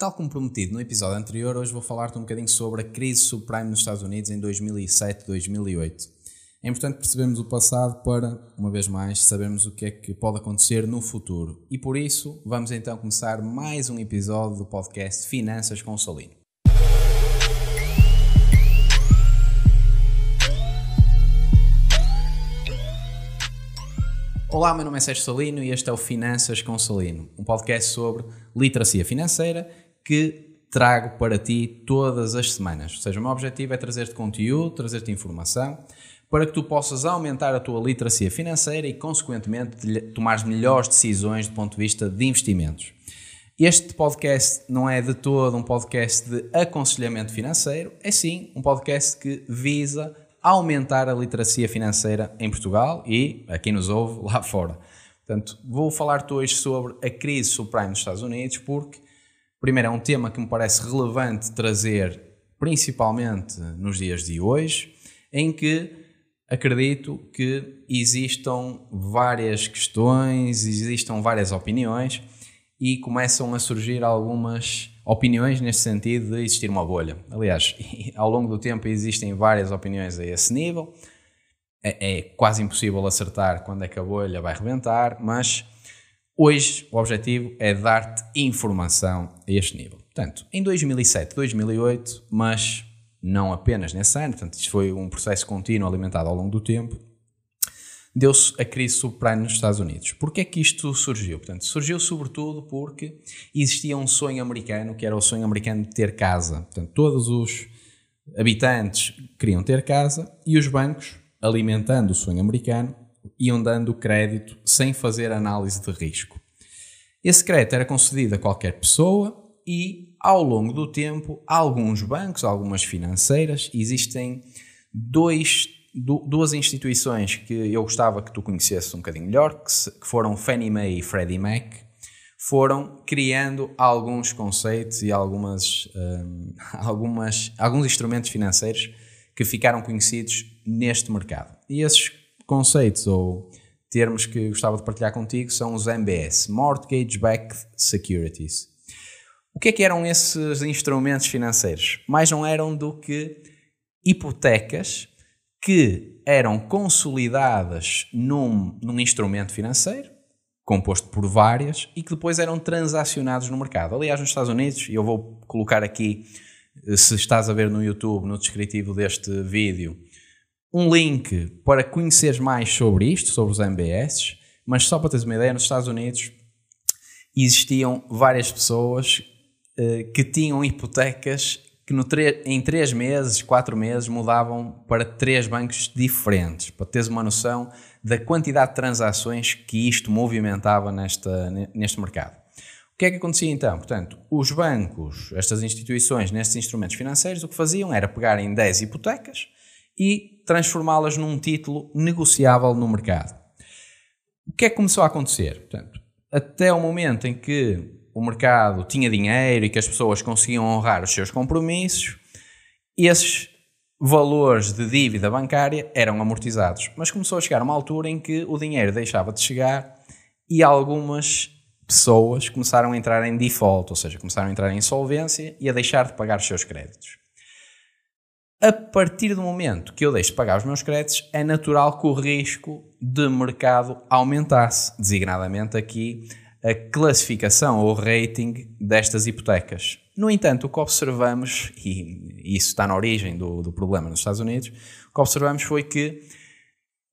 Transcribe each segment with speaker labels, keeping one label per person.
Speaker 1: Tal como prometido no episódio anterior, hoje vou falar-te um bocadinho sobre a crise subprime nos Estados Unidos em 2007-2008. É importante percebermos o passado para, uma vez mais, sabermos o que é que pode acontecer no futuro. E por isso, vamos então começar mais um episódio do podcast Finanças com Salino. Olá, meu nome é Sérgio Salino e este é o Finanças com Salino, um podcast sobre literacia financeira que trago para ti todas as semanas. Ou seja, o meu objetivo é trazer-te conteúdo, trazer-te informação, para que tu possas aumentar a tua literacia financeira e, consequentemente, tomar melhores decisões do ponto de vista de investimentos. Este podcast não é de todo um podcast de aconselhamento financeiro, é sim um podcast que visa aumentar a literacia financeira em Portugal e, a quem nos ouve, lá fora. Portanto, vou falar-te hoje sobre a crise subprime nos Estados Unidos, porque Primeiro, é um tema que me parece relevante trazer, principalmente nos dias de hoje, em que acredito que existam várias questões, existam várias opiniões e começam a surgir algumas opiniões neste sentido de existir uma bolha. Aliás, ao longo do tempo existem várias opiniões a esse nível. É, é quase impossível acertar quando é que a bolha vai rebentar, mas Hoje o objetivo é dar-te informação a este nível. Portanto, em 2007, 2008, mas não apenas nesse ano, portanto, isto foi um processo contínuo alimentado ao longo do tempo, deu-se a crise subprime nos Estados Unidos. Porquê é que isto surgiu? Portanto, surgiu sobretudo porque existia um sonho americano, que era o sonho americano de ter casa. Portanto, todos os habitantes queriam ter casa e os bancos, alimentando o sonho americano, iam dando crédito sem fazer análise de risco. Esse crédito era concedido a qualquer pessoa e, ao longo do tempo, alguns bancos, algumas financeiras, existem dois, duas instituições que eu gostava que tu conhecesses um bocadinho melhor, que, foram Fannie Mae e Freddie Mac, foram criando alguns conceitos e algumas, um, algumas, alguns instrumentos financeiros que ficaram conhecidos neste mercado. E esses conceitos ou termos que gostava de partilhar contigo são os MBS, Mortgage Backed Securities. O que é que eram esses instrumentos financeiros? Mais não eram do que hipotecas que eram consolidadas num, num instrumento financeiro, composto por várias, e que depois eram transacionados no mercado. Aliás, nos Estados Unidos, e eu vou colocar aqui, se estás a ver no YouTube, no descritivo deste vídeo, um link para conheceres mais sobre isto, sobre os MBS, mas só para teres uma ideia, nos Estados Unidos existiam várias pessoas uh, que tinham hipotecas que em três meses, quatro meses, mudavam para três bancos diferentes, para teres uma noção da quantidade de transações que isto movimentava nesta, neste mercado. O que é que acontecia então? Portanto, os bancos, estas instituições, nestes instrumentos financeiros, o que faziam era pegarem 10 hipotecas e transformá-las num título negociável no mercado. O que é que começou a acontecer? Portanto, até o momento em que o mercado tinha dinheiro e que as pessoas conseguiam honrar os seus compromissos, esses valores de dívida bancária eram amortizados. Mas começou a chegar uma altura em que o dinheiro deixava de chegar e algumas pessoas começaram a entrar em default, ou seja, começaram a entrar em insolvência e a deixar de pagar os seus créditos. A partir do momento que eu deixo de pagar os meus créditos, é natural que o risco de mercado aumentasse, designadamente aqui a classificação ou rating destas hipotecas. No entanto, o que observamos, e isso está na origem do, do problema nos Estados Unidos, o que observamos foi que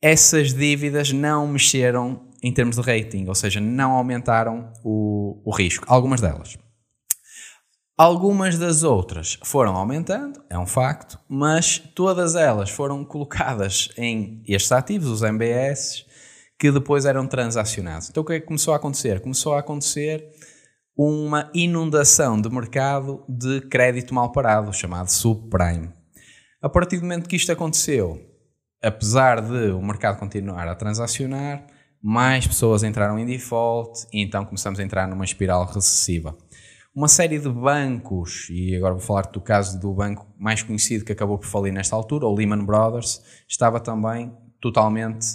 Speaker 1: essas dívidas não mexeram em termos de rating, ou seja, não aumentaram o, o risco, algumas delas. Algumas das outras foram aumentando, é um facto, mas todas elas foram colocadas em estes ativos, os MBS, que depois eram transacionados. Então o que é que começou a acontecer? Começou a acontecer uma inundação de mercado de crédito mal parado, chamado subprime. A partir do momento que isto aconteceu, apesar de o mercado continuar a transacionar, mais pessoas entraram em default e então começamos a entrar numa espiral recessiva uma série de bancos, e agora vou falar do caso do banco mais conhecido que acabou por falir nesta altura, o Lehman Brothers, estava também totalmente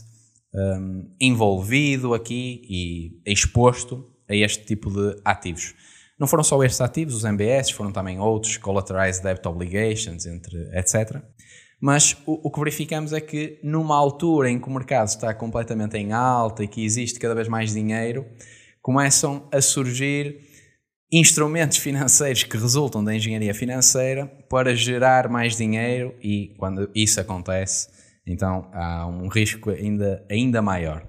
Speaker 1: um, envolvido aqui e exposto a este tipo de ativos. Não foram só estes ativos, os MBS, foram também outros, Collateralized Debt Obligations, entre, etc. Mas o, o, que verificamos é que numa altura em que o mercado está completamente em alta e que existe cada vez mais dinheiro, começam a surgir instrumentos financeiros que resultam da engenharia financeira para gerar mais dinheiro e quando isso acontece, então há um risco ainda, ainda maior.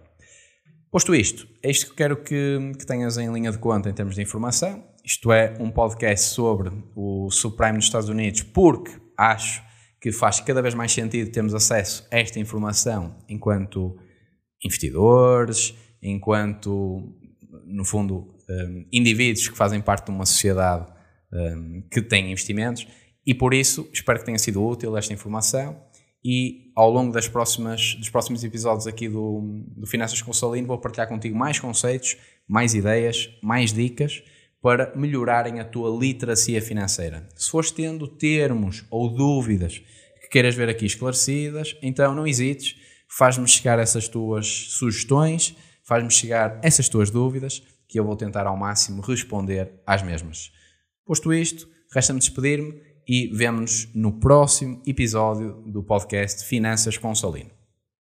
Speaker 1: Posto isto, é isto que quero que, que tenhas em linha de conta em termos de informação. Isto é um podcast sobre o subprime nos Estados Unidos, porque acho que faz cada vez mais sentido termos acesso a esta informação enquanto investidores, enquanto, no fundo, um, indivíduos que fazem parte de uma sociedade um, que tem investimentos e por isso espero que tenha sido útil esta informação e ao longo das próximas, dos próximos episódios aqui do, do Finanças com Salino vou partilhar contigo mais conceitos, mais ideias, mais dicas para melhorarem a tua literacia financeira. Se fores tendo termos ou dúvidas que queiras ver aqui esclarecidas, então não hesites, faz-me chegar essas tuas sugestões, faz-me chegar essas tuas dúvidas, que eu vou tentar ao máximo responder às mesmas. Posto isto, resta-me despedir-me e vemo-nos no próximo episódio do podcast Finanças com Salino.